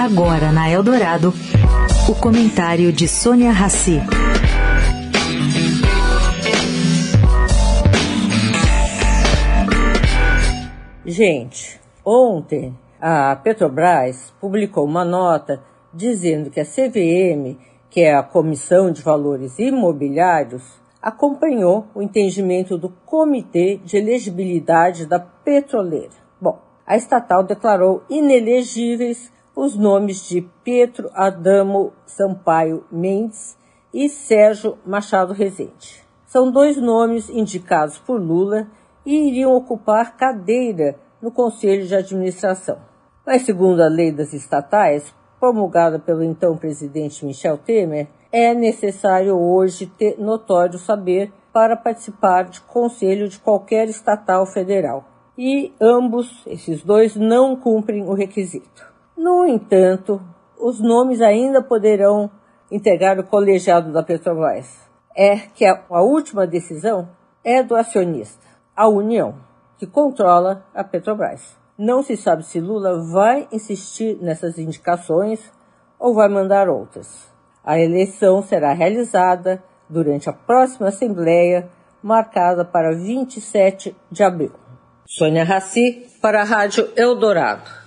Agora na Eldorado, o comentário de Sônia Rassi. Gente, ontem a Petrobras publicou uma nota dizendo que a CVM, que é a Comissão de Valores Imobiliários, acompanhou o entendimento do Comitê de Elegibilidade da Petroleira. Bom, a estatal declarou inelegíveis os nomes de Pedro Adamo Sampaio Mendes e Sérgio Machado Rezende. São dois nomes indicados por Lula e iriam ocupar cadeira no Conselho de Administração. Mas, segundo a lei das estatais, promulgada pelo então presidente Michel Temer, é necessário hoje ter notório saber para participar de conselho de qualquer estatal federal. E ambos, esses dois, não cumprem o requisito. No entanto, os nomes ainda poderão integrar o colegiado da Petrobras. É que a, a última decisão é do acionista, a União, que controla a Petrobras. Não se sabe se Lula vai insistir nessas indicações ou vai mandar outras. A eleição será realizada durante a próxima Assembleia, marcada para 27 de abril. Sônia Raci, para a Rádio Eldorado.